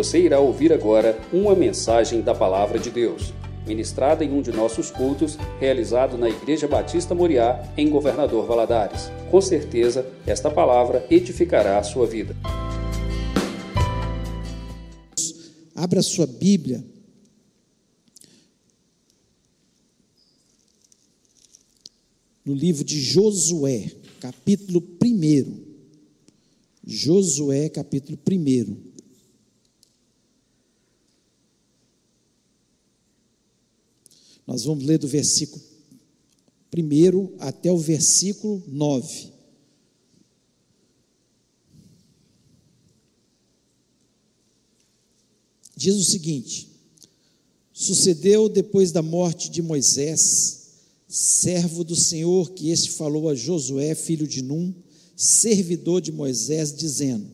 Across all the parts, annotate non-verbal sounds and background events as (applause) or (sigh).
Você irá ouvir agora uma mensagem da Palavra de Deus, ministrada em um de nossos cultos, realizado na Igreja Batista Moriá, em Governador Valadares. Com certeza, esta palavra edificará a sua vida. Abra sua Bíblia. No livro de Josué, capítulo 1. Josué, capítulo 1. Nós vamos ler do versículo 1 até o versículo 9. Diz o seguinte: Sucedeu depois da morte de Moisés, servo do Senhor, que este falou a Josué, filho de Num, servidor de Moisés, dizendo: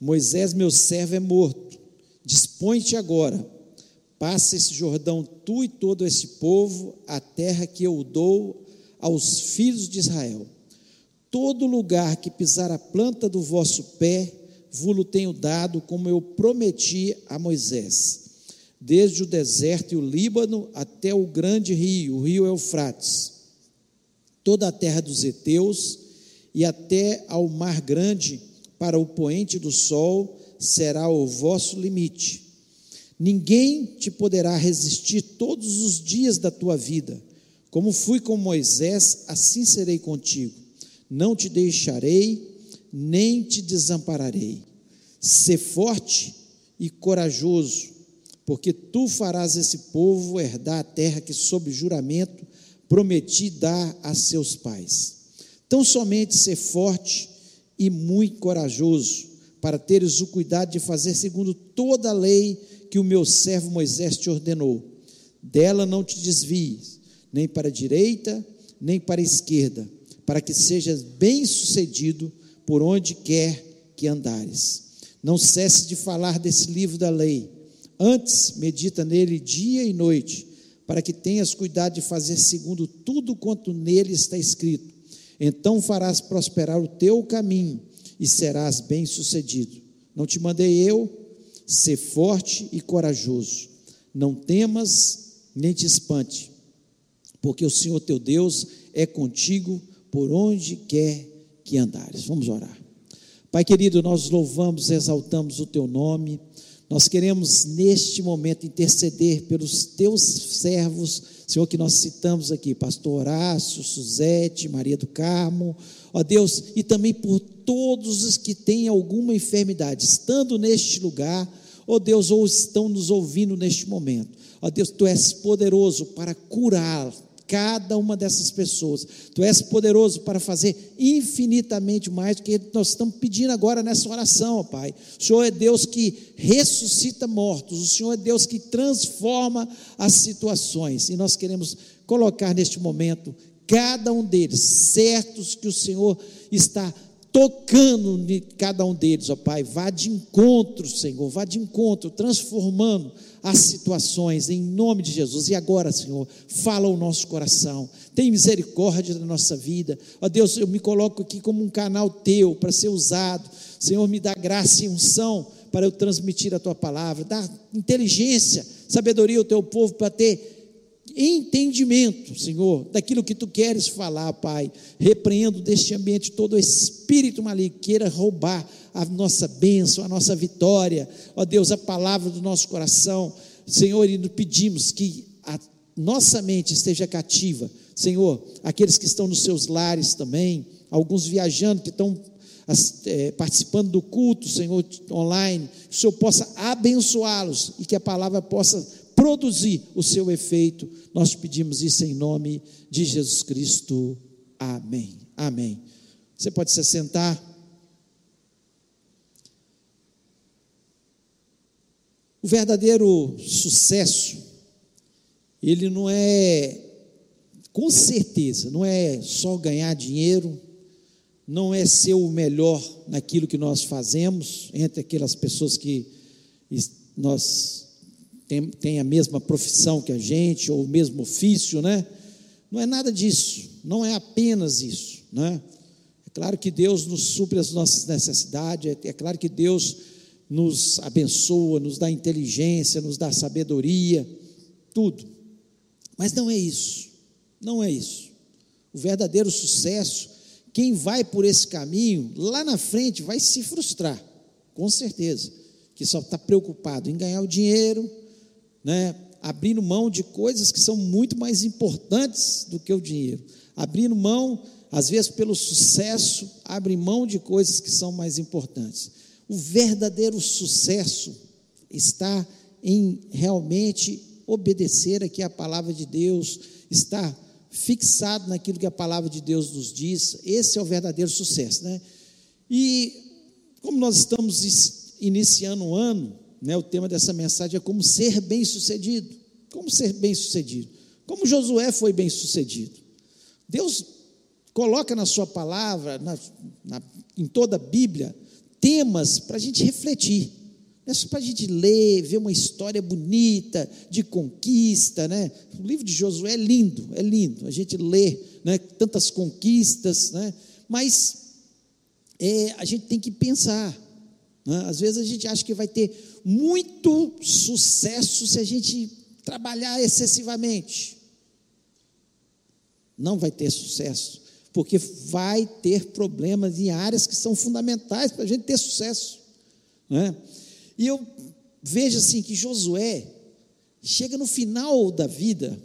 Moisés, meu servo, é morto. Dispõe-te agora, passa esse Jordão, tu e todo esse povo, a terra que eu dou aos filhos de Israel. Todo lugar que pisar a planta do vosso pé, vos tenho dado, como eu prometi a Moisés, desde o deserto e o Líbano até o grande rio, o rio Eufrates, toda a terra dos heteus, e até ao mar grande, para o poente do sol, será o vosso limite. Ninguém te poderá resistir todos os dias da tua vida. Como fui com Moisés, assim serei contigo. Não te deixarei, nem te desampararei. Sê forte e corajoso, porque tu farás esse povo herdar a terra que, sob juramento, prometi dar a seus pais. Tão somente ser forte e muito corajoso, para teres o cuidado de fazer segundo toda a lei que o meu servo Moisés te ordenou. Dela não te desvies, nem para a direita, nem para a esquerda, para que sejas bem-sucedido por onde quer que andares. Não cesse de falar desse livro da lei. Antes, medita nele dia e noite, para que tenhas cuidado de fazer segundo tudo quanto nele está escrito então farás prosperar o teu caminho e serás bem-sucedido. Não te mandei eu? Ser forte e corajoso. Não temas nem te espante, porque o Senhor teu Deus é contigo por onde quer que andares. Vamos orar. Pai querido, nós louvamos, exaltamos o teu nome. Nós queremos neste momento interceder pelos teus servos Senhor, que nós citamos aqui, pastor Horácio, Suzete, Maria do Carmo, ó Deus, e também por todos os que têm alguma enfermidade, estando neste lugar, ó Deus, ou estão nos ouvindo neste momento. Ó Deus, tu és poderoso para curar cada uma dessas pessoas. Tu és poderoso para fazer infinitamente mais do que nós estamos pedindo agora nessa oração, ó Pai. O Senhor é Deus que ressuscita mortos, o Senhor é Deus que transforma as situações. E nós queremos colocar neste momento cada um deles, certos que o Senhor está tocando em cada um deles, ó Pai. Vá de encontro, Senhor, vá de encontro, transformando as situações, em nome de Jesus. E agora, Senhor, fala o nosso coração, tem misericórdia da nossa vida. Ó Deus, eu me coloco aqui como um canal teu para ser usado. Senhor, me dá graça e unção para eu transmitir a tua palavra, dá inteligência, sabedoria ao teu povo para ter entendimento, Senhor, daquilo que tu queres falar, Pai. Repreendo deste ambiente todo espírito maligno que queira roubar a nossa bênção, a nossa vitória, ó Deus, a palavra do nosso coração, Senhor, e pedimos que a nossa mente esteja cativa, Senhor, aqueles que estão nos seus lares também, alguns viajando que estão é, participando do culto, Senhor, online, que o Senhor possa abençoá-los e que a palavra possa produzir o seu efeito. Nós pedimos isso em nome de Jesus Cristo. Amém. Amém. Você pode se sentar. O verdadeiro sucesso, ele não é, com certeza, não é só ganhar dinheiro, não é ser o melhor naquilo que nós fazemos, entre aquelas pessoas que nós tem, tem a mesma profissão que a gente, ou o mesmo ofício, né? Não é nada disso, não é apenas isso, né? É claro que Deus nos supre as nossas necessidades, é, é claro que Deus nos abençoa, nos dá inteligência, nos dá sabedoria, tudo. Mas não é isso, não é isso. O verdadeiro sucesso, quem vai por esse caminho, lá na frente vai se frustrar, com certeza, que só está preocupado em ganhar o dinheiro, né, abrindo mão de coisas que são muito mais importantes do que o dinheiro, abrindo mão, às vezes pelo sucesso, abre mão de coisas que são mais importantes. O verdadeiro sucesso está em realmente obedecer aqui a palavra de Deus, estar fixado naquilo que a palavra de Deus nos diz. Esse é o verdadeiro sucesso, né? E como nós estamos iniciando o ano, né, o tema dessa mensagem é como ser bem-sucedido. Como ser bem-sucedido? Como Josué foi bem-sucedido? Deus coloca na sua palavra, na, na, em toda a Bíblia, temas para a gente refletir. Não é só para a gente ler, ver uma história bonita de conquista, né? O livro de Josué é lindo, é lindo. A gente lê, né? Tantas conquistas, né? Mas é, a gente tem que pensar. Né? Às vezes a gente acha que vai ter muito sucesso se a gente trabalhar excessivamente. Não vai ter sucesso porque vai ter problemas em áreas que são fundamentais para a gente ter sucesso. Né? E eu vejo assim que Josué chega no final da vida,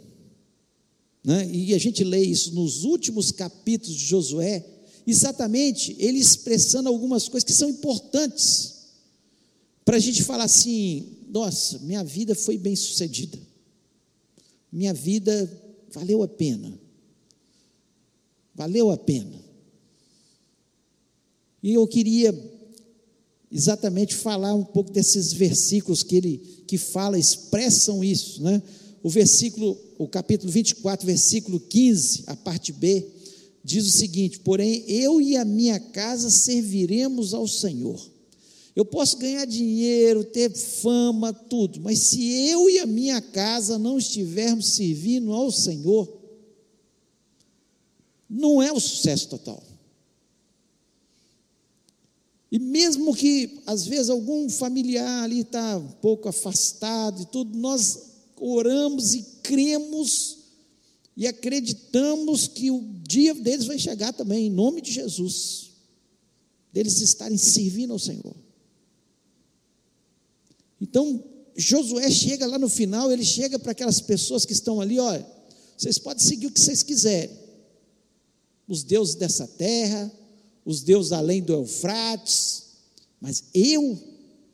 né? e a gente lê isso nos últimos capítulos de Josué, exatamente ele expressando algumas coisas que são importantes para a gente falar assim: nossa, minha vida foi bem sucedida, minha vida valeu a pena. Valeu a pena. E eu queria exatamente falar um pouco desses versículos que ele que fala, expressam isso, né? O versículo, o capítulo 24, versículo 15, a parte B, diz o seguinte: Porém, eu e a minha casa serviremos ao Senhor. Eu posso ganhar dinheiro, ter fama, tudo, mas se eu e a minha casa não estivermos servindo ao Senhor, não é o sucesso total. E mesmo que, às vezes, algum familiar ali está um pouco afastado e tudo, nós oramos e cremos e acreditamos que o dia deles vai chegar também, em nome de Jesus, deles estarem servindo ao Senhor. Então, Josué chega lá no final, ele chega para aquelas pessoas que estão ali, olha, vocês podem seguir o que vocês quiserem, os deuses dessa terra, os deuses além do Eufrates, mas eu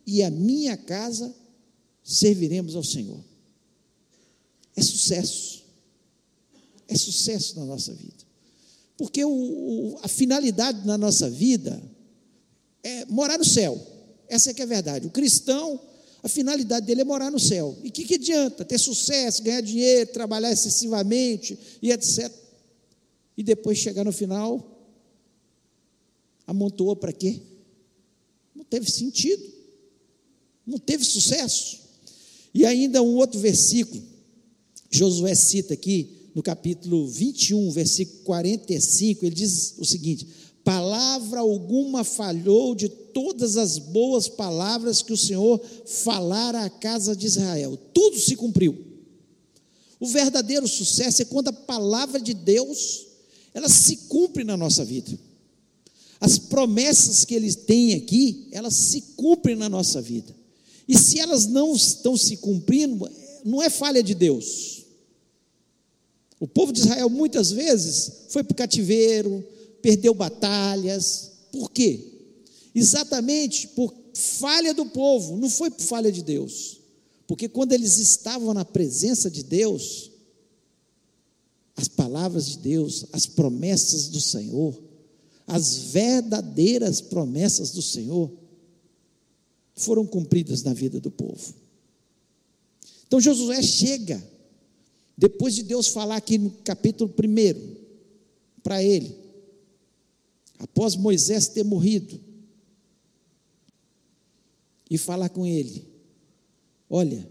e a minha casa serviremos ao Senhor. É sucesso. É sucesso na nossa vida. Porque o, o, a finalidade na nossa vida é morar no céu. Essa é que é a verdade. O cristão, a finalidade dele é morar no céu. E o que, que adianta? Ter sucesso, ganhar dinheiro, trabalhar excessivamente e etc e depois chegar no final, amontoou para quê? Não teve sentido, não teve sucesso. E ainda um outro versículo, Josué cita aqui, no capítulo 21, versículo 45, ele diz o seguinte: Palavra alguma falhou de todas as boas palavras que o Senhor falara à casa de Israel, tudo se cumpriu. O verdadeiro sucesso é quando a palavra de Deus elas se cumprem na nossa vida. As promessas que ele tem aqui, elas se cumprem na nossa vida. E se elas não estão se cumprindo, não é falha de Deus. O povo de Israel muitas vezes foi para o cativeiro, perdeu batalhas. Por quê? Exatamente por falha do povo, não foi por falha de Deus. Porque quando eles estavam na presença de Deus, as palavras de Deus, as promessas do Senhor, as verdadeiras promessas do Senhor, foram cumpridas na vida do povo. Então Josué chega, depois de Deus falar aqui no capítulo 1, para ele, após Moisés ter morrido, e falar com ele: Olha,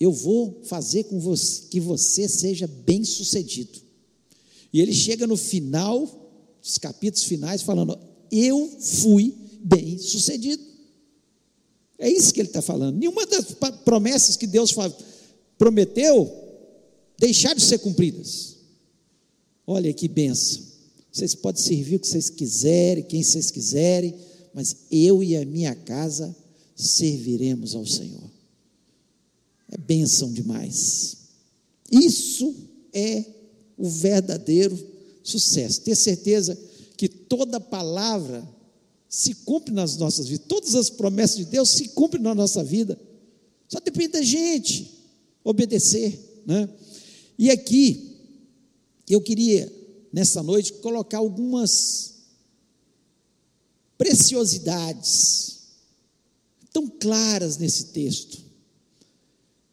eu vou fazer com você, que você seja bem sucedido. E ele chega no final, dos capítulos finais, falando: Eu fui bem sucedido. É isso que ele está falando. Nenhuma das promessas que Deus prometeu deixaram de ser cumpridas. Olha que benção. Vocês podem servir o que vocês quiserem, quem vocês quiserem, mas eu e a minha casa serviremos ao Senhor. É bênção demais. Isso é o verdadeiro sucesso. Ter certeza que toda palavra se cumpre nas nossas vidas, todas as promessas de Deus se cumprem na nossa vida. Só depende da gente obedecer, né? E aqui eu queria nessa noite colocar algumas preciosidades tão claras nesse texto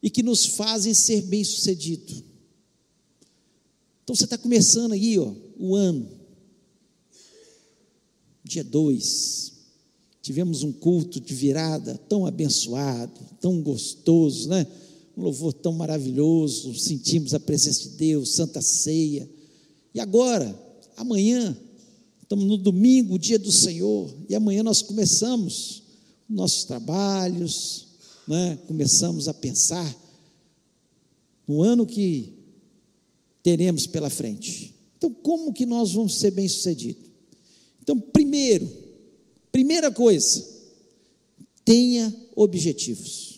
e que nos fazem ser bem-sucedido. Então você está começando aí, ó, o ano, dia 2, tivemos um culto de virada tão abençoado, tão gostoso, né? Um louvor tão maravilhoso, sentimos a presença de Deus, Santa Ceia. E agora, amanhã, estamos no domingo, dia do Senhor, e amanhã nós começamos nossos trabalhos, né? começamos a pensar no ano que teremos pela frente. Então, como que nós vamos ser bem-sucedidos? Então, primeiro, primeira coisa, tenha objetivos.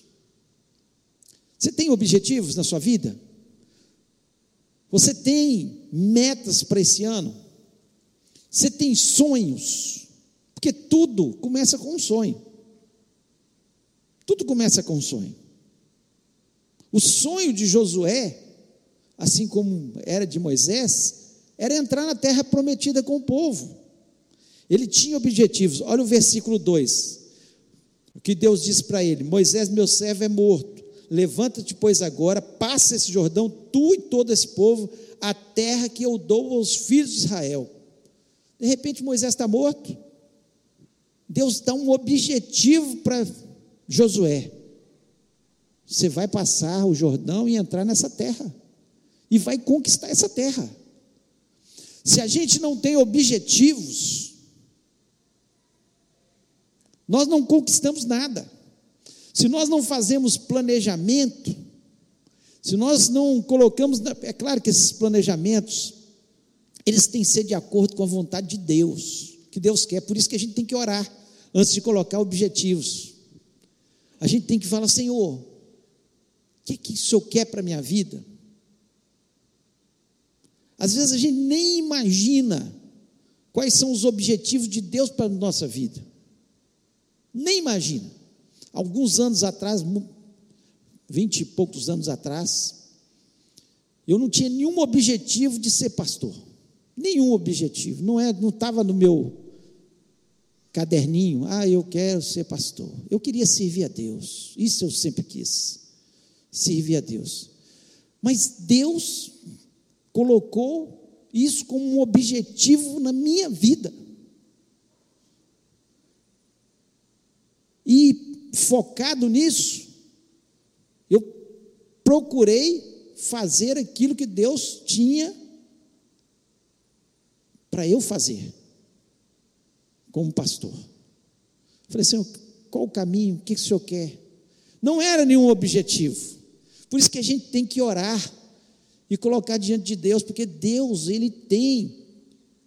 Você tem objetivos na sua vida? Você tem metas para esse ano? Você tem sonhos? Porque tudo começa com um sonho. Tudo começa com um sonho. O sonho de Josué, assim como era de Moisés, era entrar na terra prometida com o povo. Ele tinha objetivos. Olha o versículo 2. O que Deus disse para ele: Moisés, meu servo, é morto. Levanta-te, pois, agora, passa esse Jordão, tu e todo esse povo, a terra que eu dou aos filhos de Israel. De repente, Moisés está morto. Deus dá um objetivo para Josué, você vai passar o Jordão e entrar nessa terra, e vai conquistar essa terra. Se a gente não tem objetivos, nós não conquistamos nada. Se nós não fazemos planejamento, se nós não colocamos, é claro que esses planejamentos, eles têm que ser de acordo com a vontade de Deus, que Deus quer, por isso que a gente tem que orar antes de colocar objetivos a gente tem que falar: Senhor, o que, que o Senhor quer para a minha vida? Às vezes a gente nem imagina quais são os objetivos de Deus para a nossa vida. Nem imagina. Alguns anos atrás, vinte e poucos anos atrás, eu não tinha nenhum objetivo de ser pastor. Nenhum objetivo. Não é, não estava no meu caderninho, ah, eu quero ser pastor. Eu queria servir a Deus. Isso eu sempre quis. Servir a Deus. Mas Deus colocou isso como um objetivo na minha vida. E focado nisso, eu procurei fazer aquilo que Deus tinha para eu fazer como pastor. Falei, Senhor, qual o caminho? O que o Senhor quer? Não era nenhum objetivo. Por isso que a gente tem que orar e colocar diante de Deus, porque Deus, Ele tem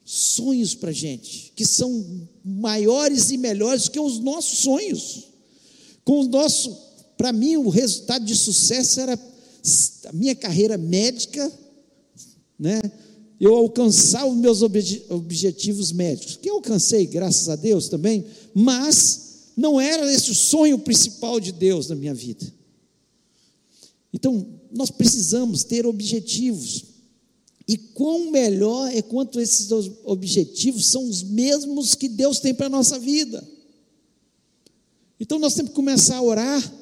sonhos para a gente, que são maiores e melhores que os nossos sonhos. Com o nosso, para mim, o resultado de sucesso era a minha carreira médica, né? eu alcançar os meus objetivos médicos, que eu alcancei, graças a Deus também, mas não era esse o sonho principal de Deus na minha vida. Então, nós precisamos ter objetivos. E quão melhor é quanto esses objetivos são os mesmos que Deus tem para a nossa vida. Então nós temos que começar a orar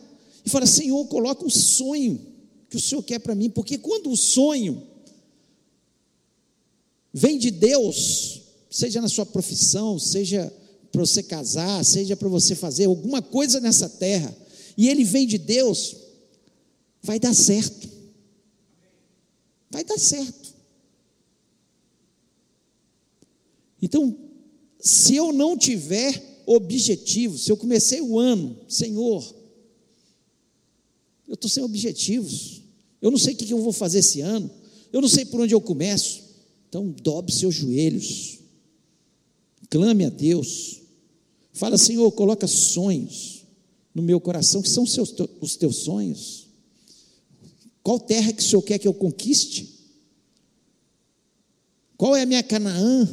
e falar: Senhor, coloca um sonho que o Senhor quer para mim, porque quando o sonho vem de Deus, seja na sua profissão, seja para você casar, seja para você fazer alguma coisa nessa terra, e ele vem de Deus, vai dar certo. Vai dar certo. Então, se eu não tiver objetivos. Se eu comecei o ano, Senhor, eu estou sem objetivos. Eu não sei o que eu vou fazer esse ano. Eu não sei por onde eu começo. Então, dobre seus joelhos. Clame a Deus. Fala, Senhor, coloca sonhos no meu coração, que são seus, os teus sonhos. Qual terra que o Senhor quer que eu conquiste? Qual é a minha Canaã?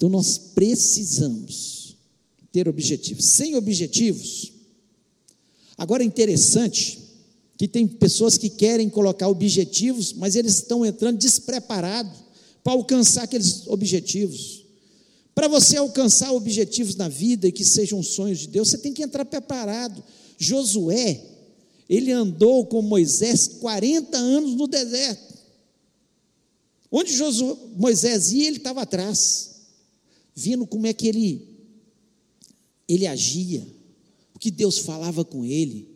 Então nós precisamos ter objetivos. Sem objetivos, agora é interessante que tem pessoas que querem colocar objetivos, mas eles estão entrando despreparados para alcançar aqueles objetivos. Para você alcançar objetivos na vida e que sejam sonhos de Deus, você tem que entrar preparado. Josué, ele andou com Moisés 40 anos no deserto. Onde Josué, Moisés ia, ele estava atrás, vendo como é que ele, ele agia, o que Deus falava com ele,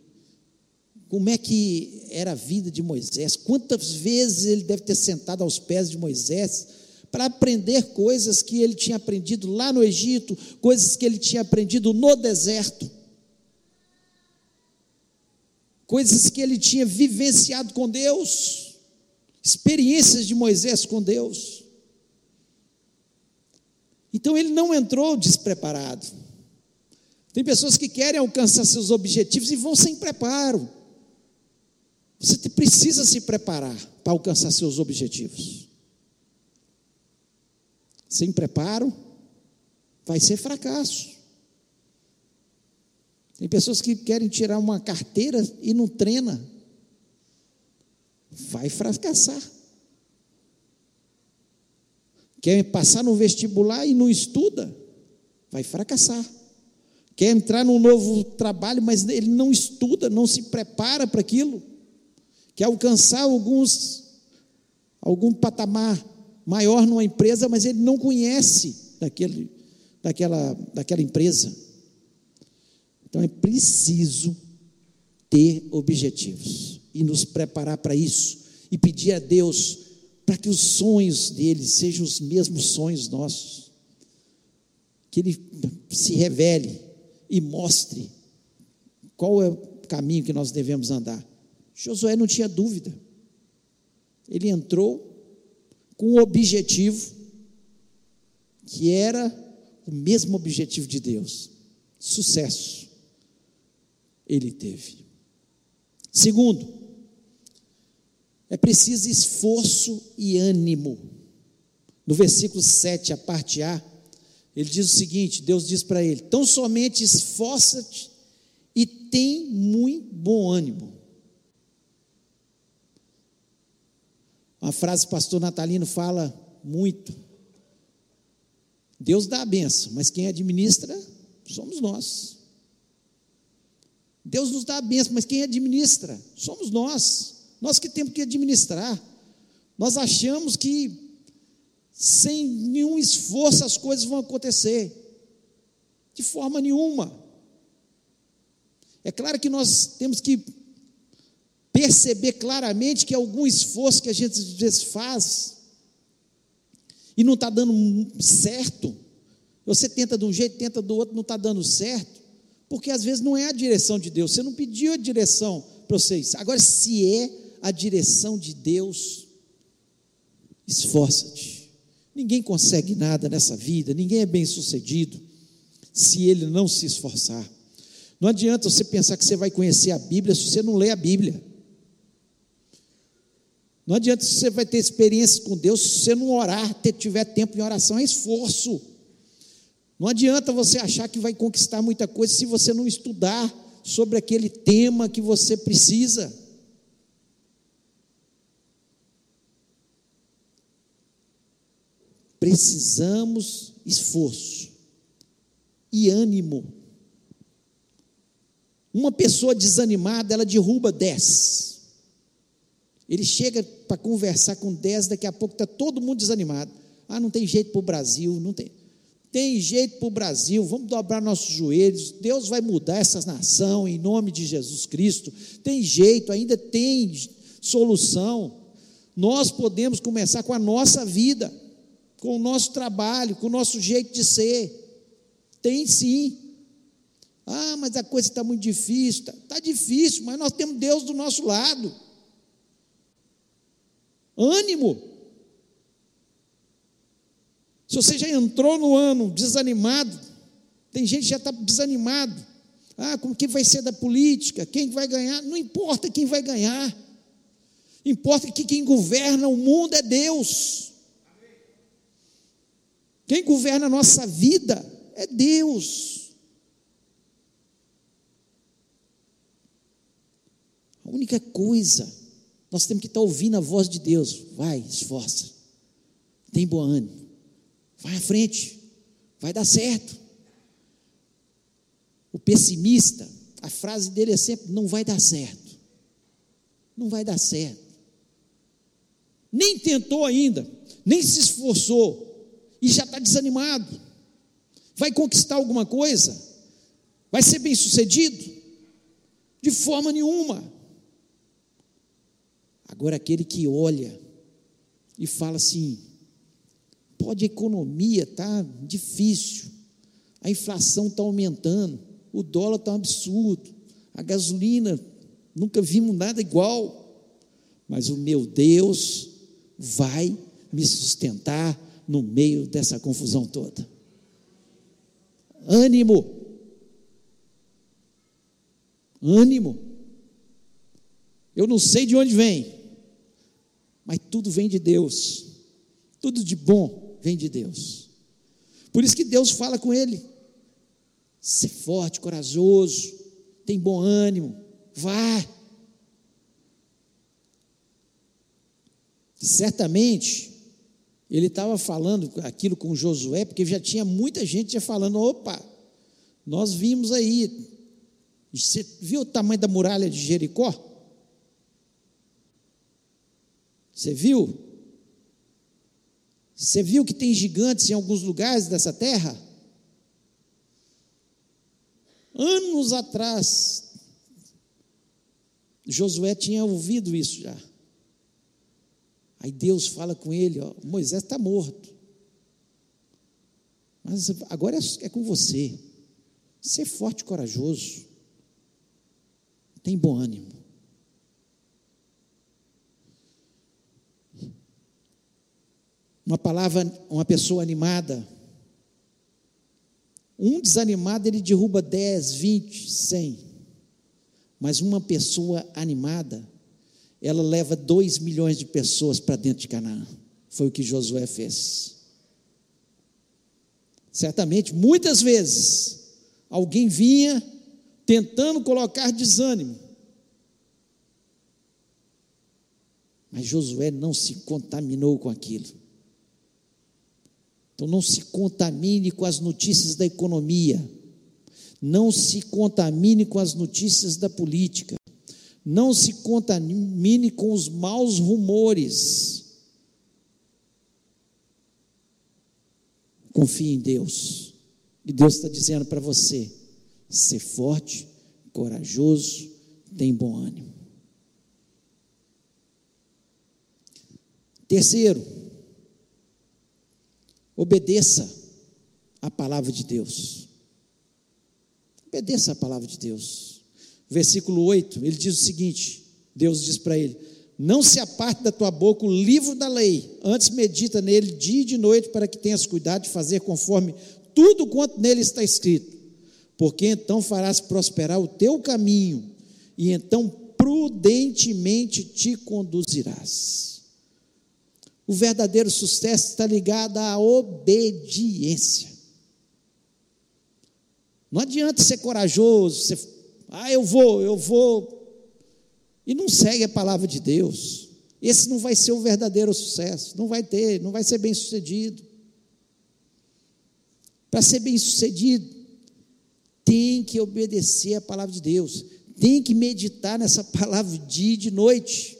como é que era a vida de Moisés, quantas vezes ele deve ter sentado aos pés de Moisés para aprender coisas que ele tinha aprendido lá no Egito, coisas que ele tinha aprendido no deserto, coisas que ele tinha vivenciado com Deus, experiências de Moisés com Deus. Então ele não entrou despreparado. Tem pessoas que querem alcançar seus objetivos e vão sem preparo. Você precisa se preparar para alcançar seus objetivos. Sem preparo, vai ser fracasso. Tem pessoas que querem tirar uma carteira e não treina. Vai fracassar. Quer passar no vestibular e não estuda? Vai fracassar. Quer entrar num novo trabalho, mas ele não estuda, não se prepara para aquilo quer alcançar alguns, algum patamar maior numa empresa, mas ele não conhece daquele, daquela, daquela empresa. Então é preciso ter objetivos e nos preparar para isso e pedir a Deus para que os sonhos dele sejam os mesmos sonhos nossos. Que ele se revele e mostre qual é o caminho que nós devemos andar. Josué não tinha dúvida. Ele entrou com o objetivo que era o mesmo objetivo de Deus: sucesso. Ele teve. Segundo, é preciso esforço e ânimo. No versículo 7, a parte A, ele diz o seguinte: Deus diz para ele: Tão somente esforça-te e tem muito bom ânimo. Uma frase que o pastor Natalino fala muito. Deus dá a benção, mas quem administra somos nós. Deus nos dá a benção, mas quem administra somos nós. Nós que temos que administrar. Nós achamos que sem nenhum esforço as coisas vão acontecer. De forma nenhuma. É claro que nós temos que perceber claramente que algum esforço que a gente às vezes faz e não está dando certo, você tenta de um jeito, tenta do outro, não está dando certo, porque às vezes não é a direção de Deus, você não pediu a direção para vocês. Agora, se é a direção de Deus, esforça-te. Ninguém consegue nada nessa vida, ninguém é bem sucedido se ele não se esforçar. Não adianta você pensar que você vai conhecer a Bíblia se você não lê a Bíblia. Não adianta você vai ter experiência com Deus se você não orar, ter, tiver tempo em oração, é esforço. Não adianta você achar que vai conquistar muita coisa se você não estudar sobre aquele tema que você precisa. Precisamos esforço e ânimo. Uma pessoa desanimada, ela derruba dez. Ele chega para conversar com 10, daqui a pouco está todo mundo desanimado. Ah, não tem jeito para o Brasil, não tem. Tem jeito para o Brasil, vamos dobrar nossos joelhos, Deus vai mudar essa nação em nome de Jesus Cristo. Tem jeito, ainda tem solução. Nós podemos começar com a nossa vida. Com o nosso trabalho, com o nosso jeito de ser. Tem sim. Ah, mas a coisa está muito difícil. Está tá difícil, mas nós temos Deus do nosso lado. Ânimo. Se você já entrou no ano desanimado, tem gente que já está desanimado. Ah, como que vai ser da política? Quem vai ganhar? Não importa quem vai ganhar. Importa que quem governa o mundo é Deus. Quem governa a nossa vida é Deus. A única coisa, nós temos que estar ouvindo a voz de Deus. Vai, esforça. Tem bom ânimo. Vai à frente. Vai dar certo. O pessimista, a frase dele é sempre: não vai dar certo. Não vai dar certo. Nem tentou ainda, nem se esforçou, e já está desanimado. Vai conquistar alguma coisa? Vai ser bem sucedido? De forma nenhuma. Agora, aquele que olha e fala assim: pode a economia está difícil, a inflação está aumentando, o dólar está um absurdo, a gasolina, nunca vimos nada igual, mas o meu Deus vai me sustentar no meio dessa confusão toda. Ânimo, ânimo. Eu não sei de onde vem, mas tudo vem de Deus, tudo de bom vem de Deus. Por isso que Deus fala com ele Ser forte, corajoso, tem bom ânimo, vá. Certamente, ele estava falando aquilo com Josué, porque já tinha muita gente já falando: opa, nós vimos aí. Você viu o tamanho da muralha de Jericó? Você viu? Você viu que tem gigantes em alguns lugares dessa terra? Anos atrás, Josué tinha ouvido isso já. Aí Deus fala com ele: ó, Moisés está morto. Mas agora é, é com você. Ser forte e corajoso. Tem bom ânimo. Uma palavra, uma pessoa animada um desanimado ele derruba 10, 20, 100. Mas uma pessoa animada, ela leva 2 milhões de pessoas para dentro de Canaã. Foi o que Josué fez. Certamente, muitas vezes, alguém vinha tentando colocar desânimo. Mas Josué não se contaminou com aquilo. Então não se contamine com as notícias da economia, não se contamine com as notícias da política, não se contamine com os maus rumores. Confie em Deus. E Deus está dizendo para você: ser forte, corajoso, tem bom ânimo. Terceiro, Obedeça a palavra de Deus. Obedeça a palavra de Deus. Versículo 8, ele diz o seguinte: Deus diz para ele: Não se aparte da tua boca o livro da lei, antes medita nele dia e de noite, para que tenhas cuidado de fazer conforme tudo quanto nele está escrito, porque então farás prosperar o teu caminho, e então prudentemente te conduzirás. O verdadeiro sucesso está ligado à obediência. Não adianta ser corajoso, ser, ah, eu vou, eu vou, e não segue a palavra de Deus. Esse não vai ser o verdadeiro sucesso, não vai ter, não vai ser bem sucedido. Para ser bem sucedido, tem que obedecer a palavra de Deus, tem que meditar nessa (laughs) palavra dia e de noite.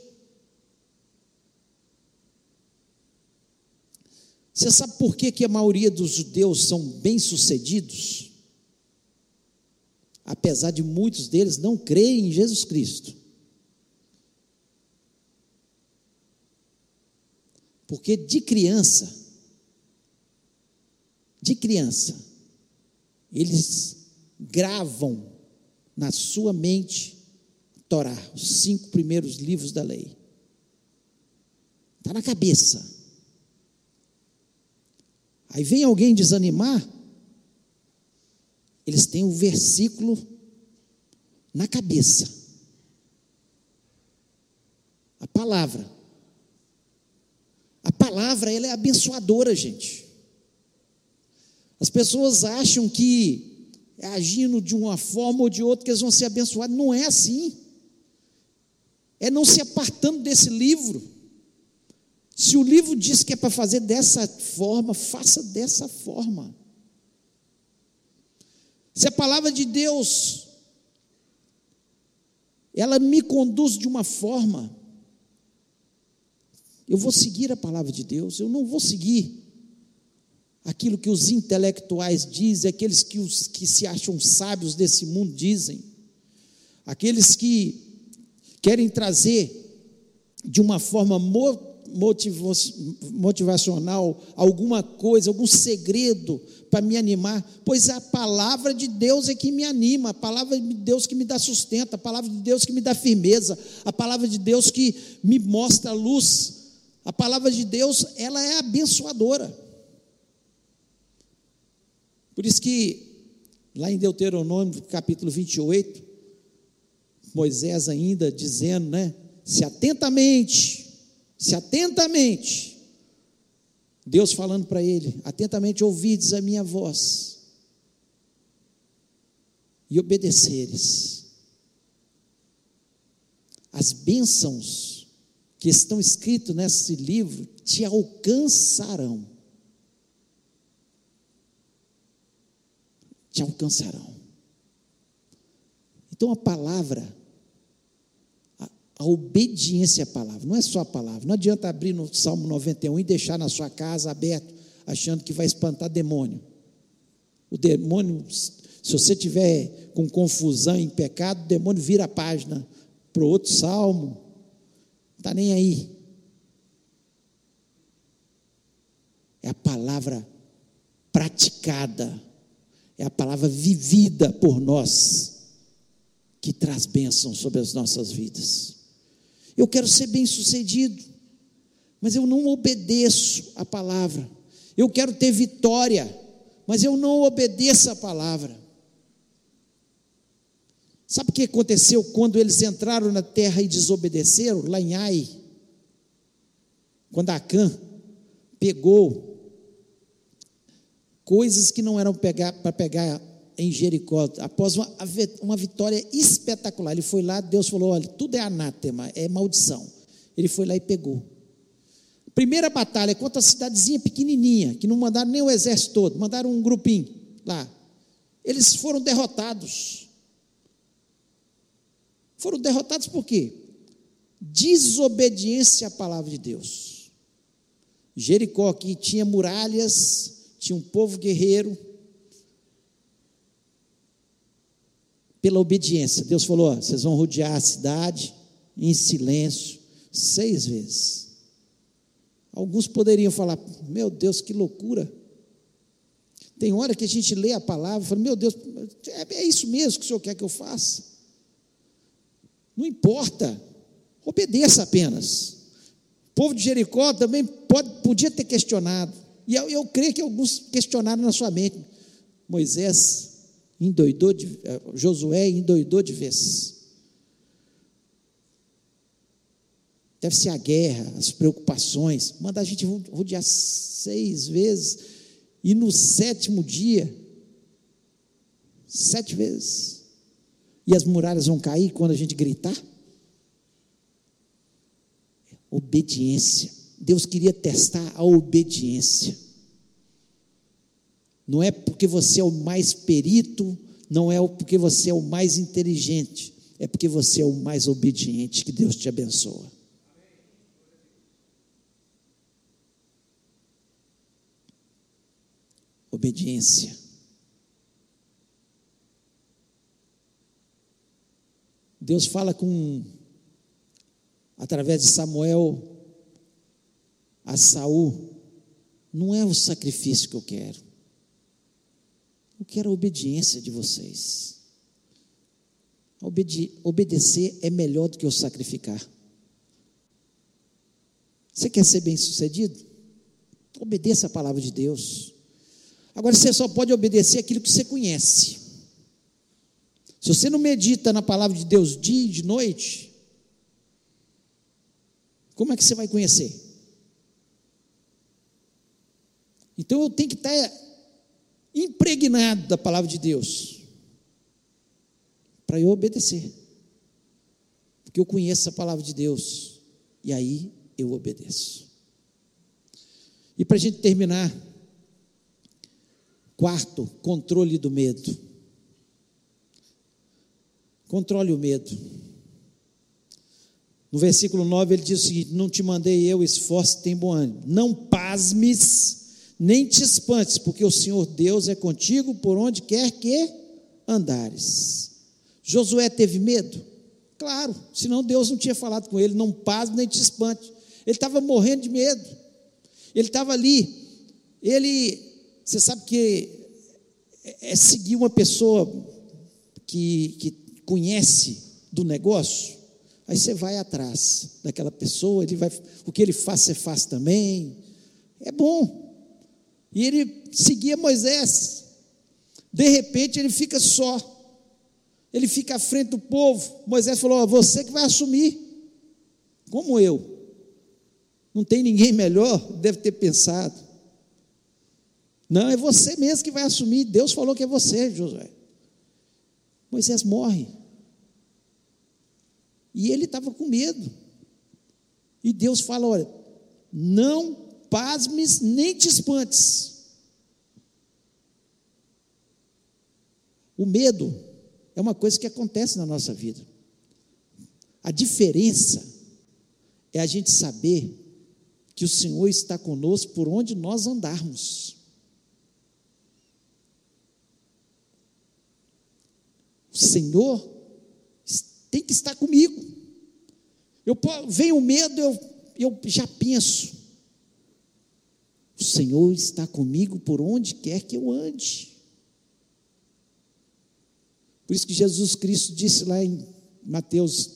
Você sabe por que, que a maioria dos judeus são bem-sucedidos? Apesar de muitos deles não crerem em Jesus Cristo. Porque de criança, de criança, eles gravam na sua mente Torá, os cinco primeiros livros da lei. Está na cabeça. Aí vem alguém desanimar, eles têm o versículo na cabeça. A palavra. A palavra, ela é abençoadora, gente. As pessoas acham que é agindo de uma forma ou de outra que eles vão ser abençoados. Não é assim. É não se apartando desse livro. Se o livro diz que é para fazer dessa forma, faça dessa forma. Se a palavra de Deus ela me conduz de uma forma, eu vou seguir a palavra de Deus, eu não vou seguir aquilo que os intelectuais dizem, aqueles que, os, que se acham sábios desse mundo dizem, aqueles que querem trazer de uma forma motivacional alguma coisa, algum segredo para me animar, pois a palavra de Deus é que me anima, a palavra de Deus que me dá sustento, a palavra de Deus que me dá firmeza, a palavra de Deus que me mostra a luz. A palavra de Deus, ela é abençoadora. Por isso que lá em Deuteronômio, capítulo 28, Moisés ainda dizendo, né? Se atentamente, se atentamente Deus falando para ele: atentamente ouvides a minha voz e obedeceres. As bênçãos que estão escritas nesse livro te alcançarão. Te alcançarão. Então a palavra a obediência à palavra, não é só a palavra. Não adianta abrir no Salmo 91 e deixar na sua casa aberto, achando que vai espantar demônio. O demônio, se você tiver com confusão em pecado, o demônio vira a página para outro salmo, não está nem aí. É a palavra praticada, é a palavra vivida por nós que traz bênção sobre as nossas vidas. Eu quero ser bem sucedido, mas eu não obedeço a palavra. Eu quero ter vitória, mas eu não obedeço a palavra. Sabe o que aconteceu quando eles entraram na terra e desobedeceram, lá em Ai? Quando Acã pegou coisas que não eram para pegar em Jericó, após uma, uma vitória espetacular. Ele foi lá, Deus falou: olha, tudo é anátema, é maldição. Ele foi lá e pegou. Primeira batalha contra a cidadezinha pequenininha, que não mandaram nem o exército todo, mandaram um grupinho lá. Eles foram derrotados. Foram derrotados por quê? Desobediência à palavra de Deus. Jericó, que tinha muralhas, tinha um povo guerreiro, pela obediência. Deus falou: vocês vão rodear a cidade em silêncio seis vezes. Alguns poderiam falar: meu Deus, que loucura. Tem hora que a gente lê a palavra e fala: meu Deus, é, é isso mesmo que o Senhor quer que eu faça. Não importa, obedeça apenas. O povo de Jericó também pode, podia ter questionado. E eu, eu creio que alguns questionaram na sua mente. Moisés endoidou de, eh, Josué endoidou de vez. Deve ser a guerra, as preocupações. Manda a gente rodear seis vezes. E no sétimo dia, sete vezes. E as muralhas vão cair quando a gente gritar? Obediência. Deus queria testar a obediência. Não é porque você é o mais perito, não é porque você é o mais inteligente, é porque você é o mais obediente. Que Deus te abençoa. Obediência. Deus fala com através de Samuel a Saul, não é o sacrifício que eu quero. Eu quero a obediência de vocês. Obede obedecer é melhor do que o sacrificar. Você quer ser bem sucedido? Obedeça a palavra de Deus. Agora você só pode obedecer aquilo que você conhece. Se você não medita na palavra de Deus dia e de noite, como é que você vai conhecer? Então eu tenho que estar impregnado da palavra de Deus para eu obedecer. Porque eu conheço a palavra de Deus e aí eu obedeço. E para a gente terminar, quarto, controle do medo. Controle o medo. No versículo 9 ele diz o seguinte: Não te mandei eu, esforço, tem bom ânimo. Não pasmes nem te espantes, porque o Senhor Deus é contigo por onde quer que andares. Josué teve medo? Claro, senão Deus não tinha falado com ele, não paz nem te espante. Ele estava morrendo de medo. Ele estava ali. Ele, você sabe que é, é seguir uma pessoa que, que conhece do negócio, aí você vai atrás daquela pessoa, ele vai, o que ele faz, você faz também. É bom. E ele seguia Moisés. De repente ele fica só. Ele fica à frente do povo. Moisés falou: Você que vai assumir, como eu. Não tem ninguém melhor, deve ter pensado. Não, é você mesmo que vai assumir. Deus falou que é você, Josué. Moisés morre. E ele estava com medo. E Deus fala: olha, não pasmes nem te espantes. O medo é uma coisa que acontece na nossa vida. A diferença é a gente saber que o Senhor está conosco por onde nós andarmos. O Senhor tem que estar comigo. Eu venho o medo, eu, eu já penso. O Senhor está comigo por onde quer que eu ande. Por isso que Jesus Cristo disse lá em Mateus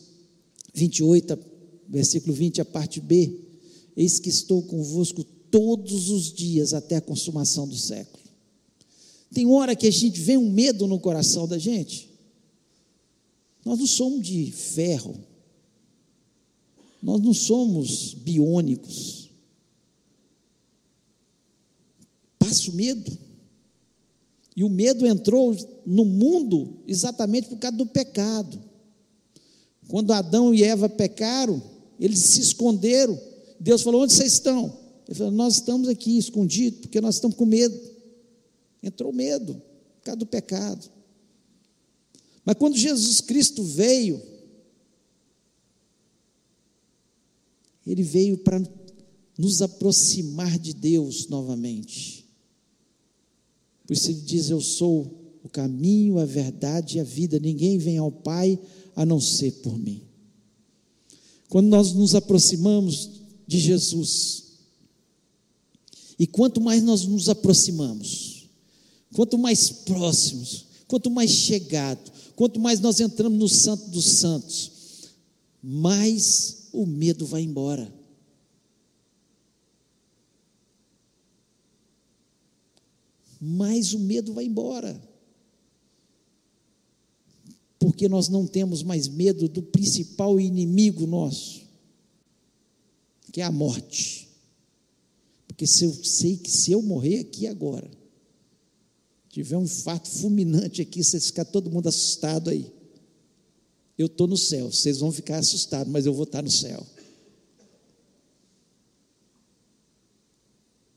28, versículo 20, a parte B: Eis que estou convosco todos os dias até a consumação do século. Tem hora que a gente vê um medo no coração da gente. Nós não somos de ferro, nós não somos biônicos. passa o medo. E o medo entrou no mundo exatamente por causa do pecado. Quando Adão e Eva pecaram, eles se esconderam. Deus falou: Onde vocês estão? Ele falou: Nós estamos aqui escondidos, porque nós estamos com medo. Entrou medo, por causa do pecado. Mas quando Jesus Cristo veio, ele veio para nos aproximar de Deus novamente. Por isso ele diz: Eu sou o caminho, a verdade e a vida. Ninguém vem ao Pai a não ser por mim. Quando nós nos aproximamos de Jesus, e quanto mais nós nos aproximamos, quanto mais próximos, quanto mais chegado, quanto mais nós entramos no Santo dos Santos, mais o medo vai embora. Mais o medo vai embora. Porque nós não temos mais medo do principal inimigo nosso, que é a morte. Porque se eu sei que se eu morrer aqui agora, tiver um infarto fulminante aqui, vocês ficar todo mundo assustado aí. Eu estou no céu, vocês vão ficar assustados, mas eu vou estar no céu.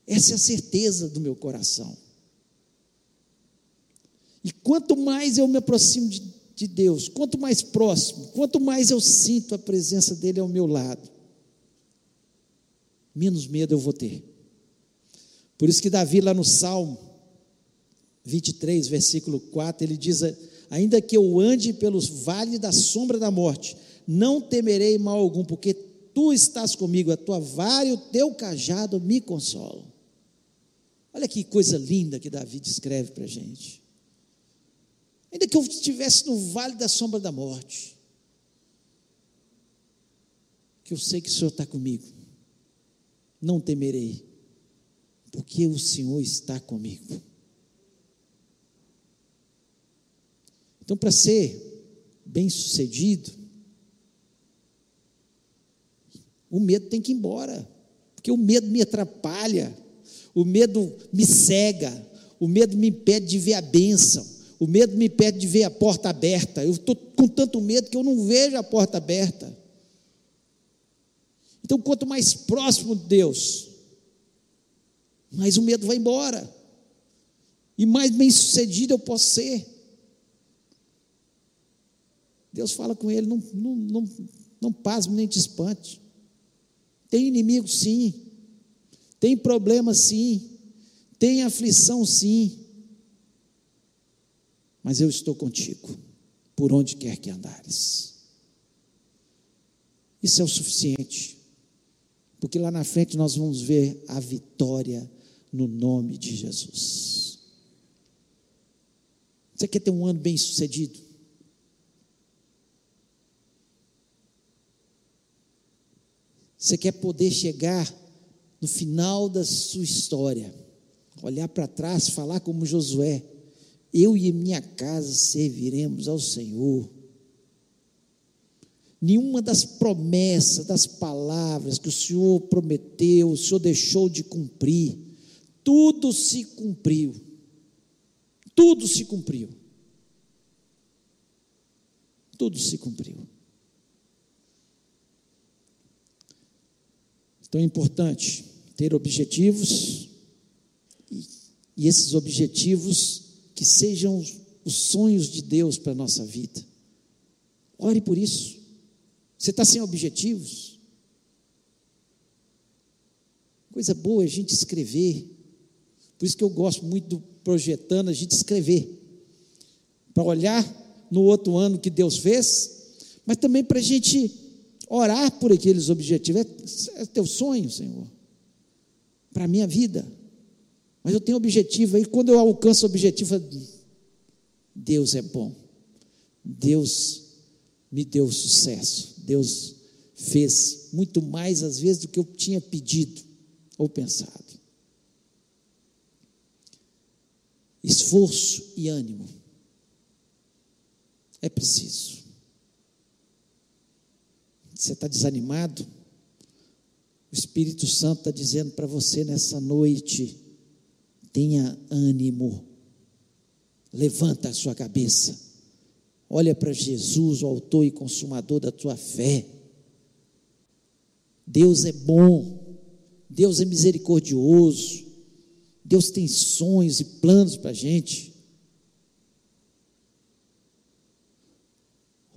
Essa é a certeza do meu coração. E quanto mais eu me aproximo de, de Deus, quanto mais próximo, quanto mais eu sinto a presença dEle ao meu lado, menos medo eu vou ter. Por isso que Davi, lá no Salmo 23, versículo 4, ele diz: Ainda que eu ande pelos vales da sombra da morte, não temerei mal algum, porque tu estás comigo, a tua vara e o teu cajado me consolam. Olha que coisa linda que Davi descreve para a gente. Ainda que eu estivesse no vale da sombra da morte, que eu sei que o Senhor está comigo, não temerei, porque o Senhor está comigo. Então, para ser bem sucedido, o medo tem que ir embora, porque o medo me atrapalha, o medo me cega, o medo me impede de ver a bênção, o medo me impede de ver a porta aberta. Eu estou com tanto medo que eu não vejo a porta aberta. Então, quanto mais próximo de Deus, mais o medo vai embora, e mais bem sucedido eu posso ser. Deus fala com ele: não, não, não, não pasme nem te espante. Tem inimigo, sim. Tem problema, sim. Tem aflição, sim. Mas eu estou contigo, por onde quer que andares. Isso é o suficiente, porque lá na frente nós vamos ver a vitória no nome de Jesus. Você quer ter um ano bem sucedido? Você quer poder chegar no final da sua história, olhar para trás, falar como Josué: Eu e minha casa serviremos ao Senhor. Nenhuma das promessas, das palavras que o Senhor prometeu, o Senhor deixou de cumprir, tudo se cumpriu. Tudo se cumpriu. Tudo se cumpriu. Então é importante ter objetivos e, e esses objetivos que sejam os sonhos de Deus para a nossa vida. Ore por isso. Você está sem objetivos? Coisa boa é a gente escrever. Por isso que eu gosto muito do projetando, a gente escrever. Para olhar no outro ano que Deus fez, mas também para a gente orar por aqueles objetivos. É, é teu sonho, Senhor, para a minha vida. Mas eu tenho objetivo, aí quando eu alcanço o objetivo, Deus é bom. Deus me deu sucesso. Deus fez muito mais, às vezes, do que eu tinha pedido ou pensado. Esforço e ânimo. É preciso. Você está desanimado? O Espírito Santo está dizendo para você nessa noite: tenha ânimo, levanta a sua cabeça, olha para Jesus, o Autor e Consumador da tua fé. Deus é bom, Deus é misericordioso, Deus tem sonhos e planos para a gente.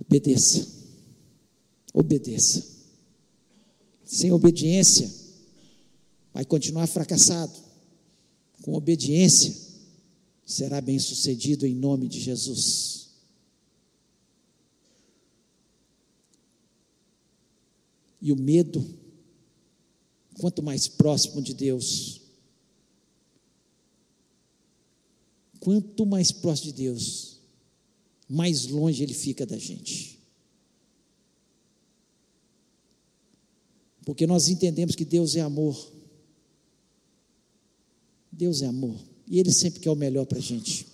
Obedeça obedeça. Sem obediência, vai continuar fracassado. Com obediência, será bem sucedido em nome de Jesus. E o medo, quanto mais próximo de Deus, quanto mais próximo de Deus, mais longe ele fica da gente. Porque nós entendemos que Deus é amor. Deus é amor. E Ele sempre quer o melhor para a gente.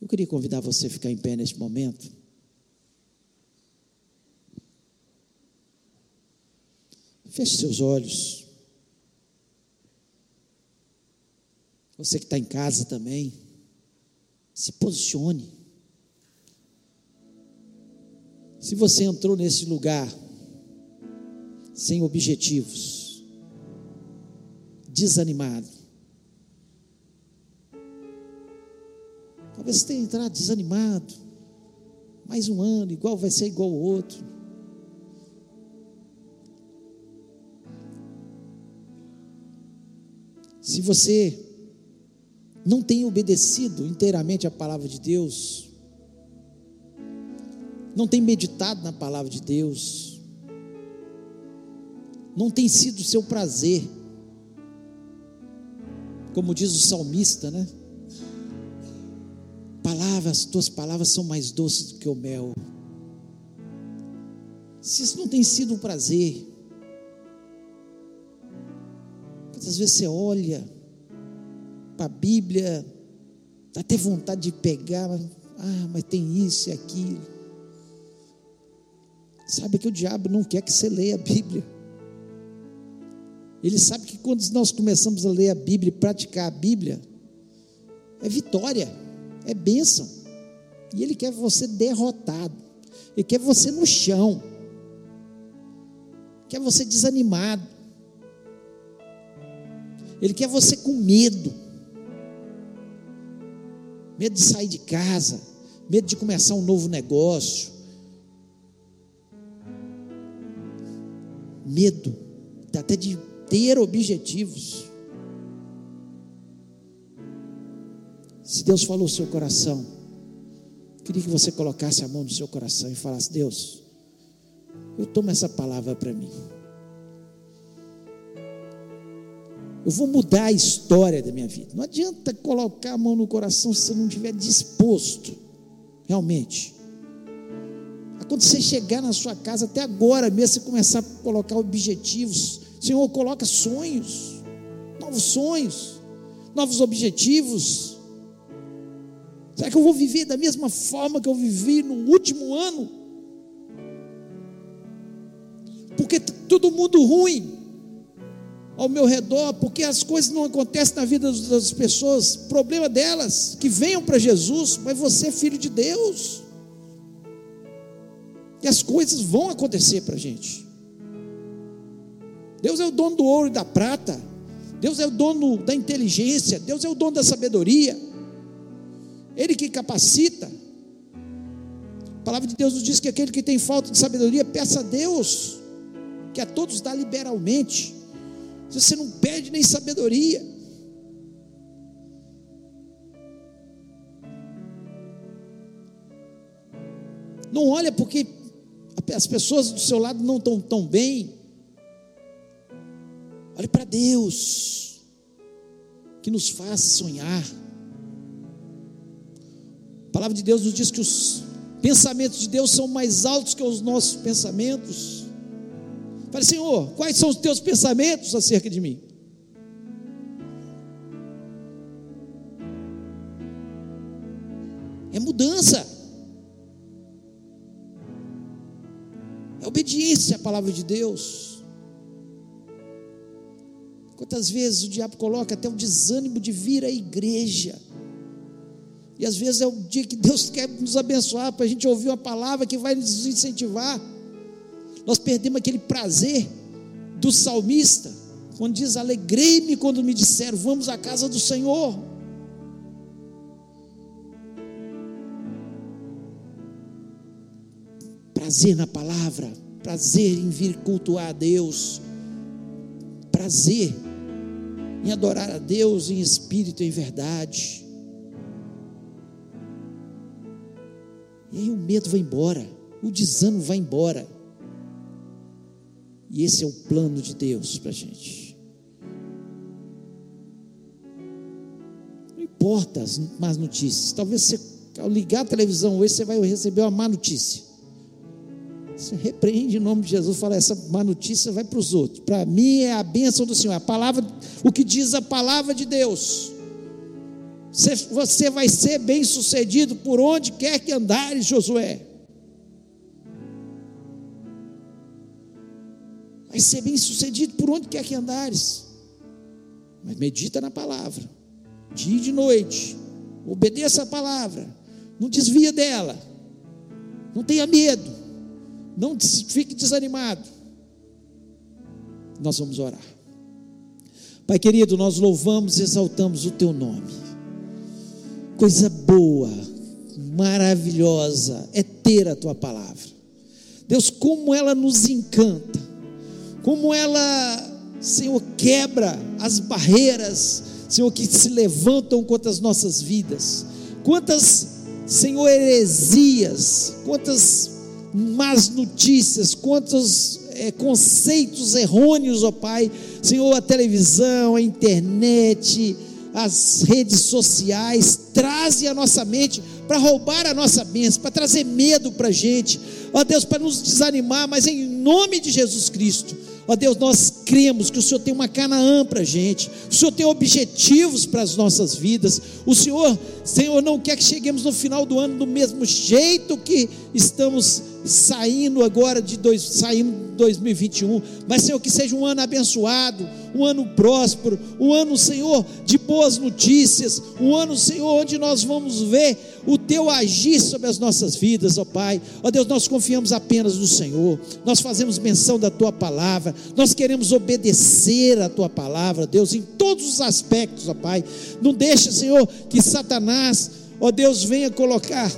Eu queria convidar você a ficar em pé neste momento. Feche seus olhos. Você que está em casa também, se posicione. Se você entrou nesse lugar sem objetivos, desanimado, talvez você tenha entrado desanimado, mais um ano, igual vai ser igual o outro. Se você não tem obedecido inteiramente a palavra de Deus, não tem meditado na palavra de Deus, não tem sido seu prazer. Como diz o salmista, né? Palavras, tuas palavras são mais doces do que o mel. Se isso não tem sido um prazer, quantas vezes você olha para a Bíblia, dá até vontade de pegar, ah, mas tem isso e aquilo. Sabe que o diabo não quer que você leia a Bíblia. Ele sabe que quando nós começamos a ler a Bíblia e praticar a Bíblia, é vitória, é bênção. E ele quer você derrotado, ele quer você no chão, quer você desanimado, ele quer você com medo, medo de sair de casa, medo de começar um novo negócio, medo. Até de ter objetivos. Se Deus falou no seu coração, queria que você colocasse a mão no seu coração e falasse: Deus, eu tomo essa palavra para mim. Eu vou mudar a história da minha vida. Não adianta colocar a mão no coração se você não estiver disposto, realmente. Quando você chegar na sua casa, até agora mesmo, você começar a colocar objetivos. Senhor, coloca sonhos, novos sonhos, novos objetivos. Será que eu vou viver da mesma forma que eu vivi no último ano? Porque todo mundo ruim ao meu redor, porque as coisas não acontecem na vida das pessoas, problema delas, que venham para Jesus, mas você é filho de Deus. E as coisas vão acontecer para a gente. Deus é o dono do ouro e da prata. Deus é o dono da inteligência. Deus é o dono da sabedoria. Ele que capacita. A palavra de Deus nos diz que aquele que tem falta de sabedoria, peça a Deus, que a todos dá liberalmente. Você não perde nem sabedoria. Não olha porque as pessoas do seu lado não estão tão bem. Olhe para Deus, que nos faz sonhar. A palavra de Deus nos diz que os pensamentos de Deus são mais altos que os nossos pensamentos. Fale, Senhor, quais são os teus pensamentos acerca de mim? É mudança. obediência à palavra de Deus. Quantas vezes o diabo coloca até o desânimo de vir à igreja. E às vezes é o dia que Deus quer nos abençoar para a gente ouvir uma palavra que vai nos incentivar. Nós perdemos aquele prazer do salmista, quando diz: Alegrei-me quando me disseram, vamos à casa do Senhor. Prazer na palavra prazer em vir cultuar a Deus, prazer em adorar a Deus em espírito e em verdade. E aí o medo vai embora, o desânimo vai embora. E esse é o plano de Deus para a gente. Não importa as más notícias. Talvez você, ao ligar a televisão hoje, você vai receber uma má notícia. Você repreende em nome de Jesus, fala: essa má notícia vai para os outros. Para mim é a bênção do Senhor, a palavra, o que diz a palavra de Deus. Você, vai ser bem sucedido por onde quer que andares, Josué. Vai ser bem sucedido por onde quer que andares. Mas medita na palavra, dia e de noite. Obedeça a palavra. Não desvia dela. Não tenha medo. Não fique desanimado. Nós vamos orar. Pai querido, nós louvamos e exaltamos o teu nome. Coisa boa, maravilhosa é ter a tua palavra. Deus, como ela nos encanta, como ela, Senhor, quebra as barreiras, Senhor, que se levantam contra as nossas vidas. Quantas, Senhor, heresias, quantas más notícias, quantos é, conceitos errôneos, ó Pai. Senhor, a televisão, a internet, as redes sociais trazem a nossa mente para roubar a nossa bênção, para trazer medo para a gente, ó Deus, para nos desanimar, mas em nome de Jesus Cristo, ó Deus, nós cremos que o Senhor tem uma Canaã para a gente, o Senhor tem objetivos para as nossas vidas, o Senhor, Senhor, não quer que cheguemos no final do ano do mesmo jeito que estamos saindo agora de dois, saindo de 2021, mas Senhor, que seja um ano abençoado, um ano próspero, um ano, Senhor, de boas notícias, um ano, Senhor, onde nós vamos ver o teu agir sobre as nossas vidas, ó Pai. Ó Deus, nós confiamos apenas no Senhor, nós fazemos menção da tua palavra, nós queremos obedecer a tua palavra, Deus, em todos os aspectos, ó Pai. Não deixa, Senhor, que Satanás, ó Deus, venha colocar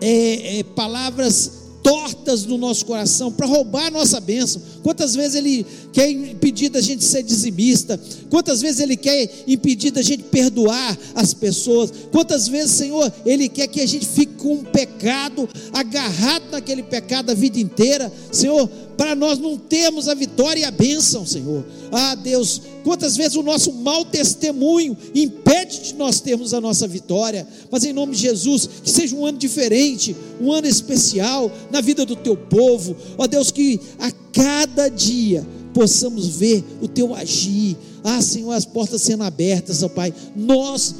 é, é, palavras tortas no nosso coração para roubar a nossa bênção. Quantas vezes ele quer impedir da gente ser dizimista? Quantas vezes ele quer impedir da gente perdoar as pessoas? Quantas vezes, Senhor, ele quer que a gente fique com um pecado, agarrado naquele pecado a vida inteira? Senhor, para nós não termos a vitória e a bênção, Senhor. Ah, Deus, quantas vezes o nosso mau testemunho impede de nós termos a nossa vitória, mas em nome de Jesus, que seja um ano diferente, um ano especial na vida do teu povo, ó Deus, que a cada dia possamos ver o teu agir, ah, Senhor, as portas sendo abertas, ó Pai, nós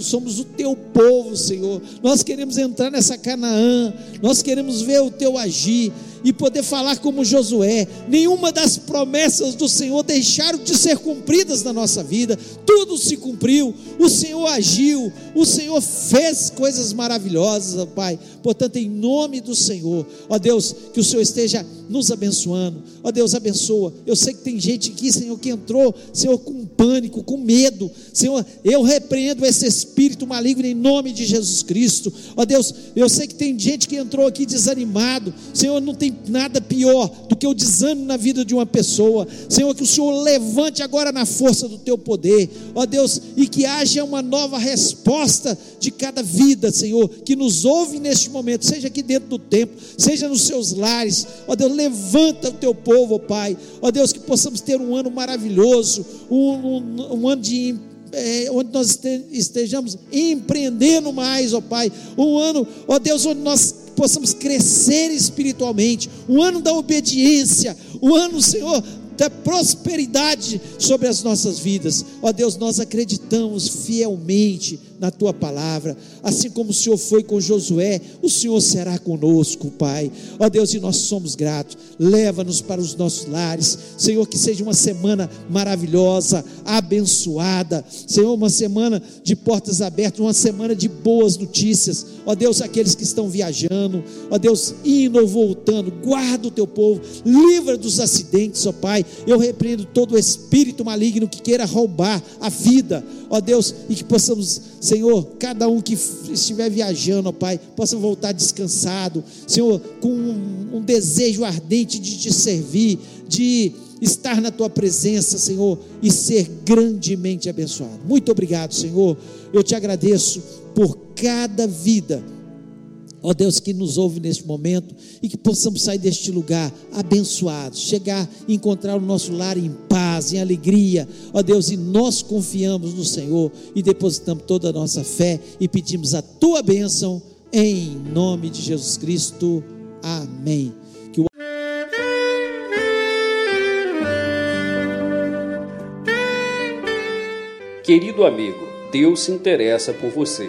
somos o teu povo, Senhor. Nós queremos entrar nessa Canaã, nós queremos ver o teu agir e poder falar como Josué. Nenhuma das promessas do Senhor deixaram de ser cumpridas na nossa vida, tudo se cumpriu. O Senhor agiu, o Senhor fez coisas maravilhosas, Pai. Portanto, em nome do Senhor, ó Deus, que o Senhor esteja nos abençoando. Ó Deus, abençoa. Eu sei que tem gente aqui, Senhor, que entrou, Senhor, com pânico, com medo. Senhor, eu repreendo esse espírito maligno em nome de Jesus Cristo. Ó Deus, eu sei que tem gente que entrou aqui desanimado. Senhor, não tem nada pior do que o desânimo na vida de uma pessoa. Senhor, que o Senhor levante agora na força do teu poder. Ó Deus, e que haja uma nova resposta de cada vida, Senhor, que nos ouve neste momento, seja aqui dentro do templo, seja nos seus lares. Ó Deus, levanta o teu povo, ó Pai. Ó Deus, que possamos ter um ano maravilhoso, um, um, um ano de é, onde nós estejamos empreendendo mais, ó Pai. Um ano, ó Deus, onde nós possamos crescer espiritualmente. Um ano da obediência. Um ano, Senhor, da prosperidade sobre as nossas vidas. Ó Deus, nós acreditamos fielmente na tua palavra, assim como o Senhor foi com Josué, o Senhor será conosco, Pai. Ó Deus, e nós somos gratos. Leva-nos para os nossos lares, Senhor, que seja uma semana maravilhosa, abençoada, Senhor, uma semana de portas abertas, uma semana de boas notícias. Ó Deus, aqueles que estão viajando, ó Deus, indo ou voltando, guarda o teu povo, livra dos acidentes, ó Pai. Eu repreendo todo o espírito maligno que queira roubar a vida, ó Deus, e que possamos, Senhor, cada um que estiver viajando, ó Pai, possa voltar descansado, Senhor, com um, um desejo ardente de te servir, de estar na tua presença, Senhor, e ser grandemente abençoado. Muito obrigado, Senhor. Eu te agradeço por cada vida Ó Deus, que nos ouve neste momento e que possamos sair deste lugar abençoados, chegar e encontrar o nosso lar em paz, em alegria. Ó Deus, e nós confiamos no Senhor e depositamos toda a nossa fé e pedimos a tua bênção em nome de Jesus Cristo. Amém. Querido amigo, Deus se interessa por você.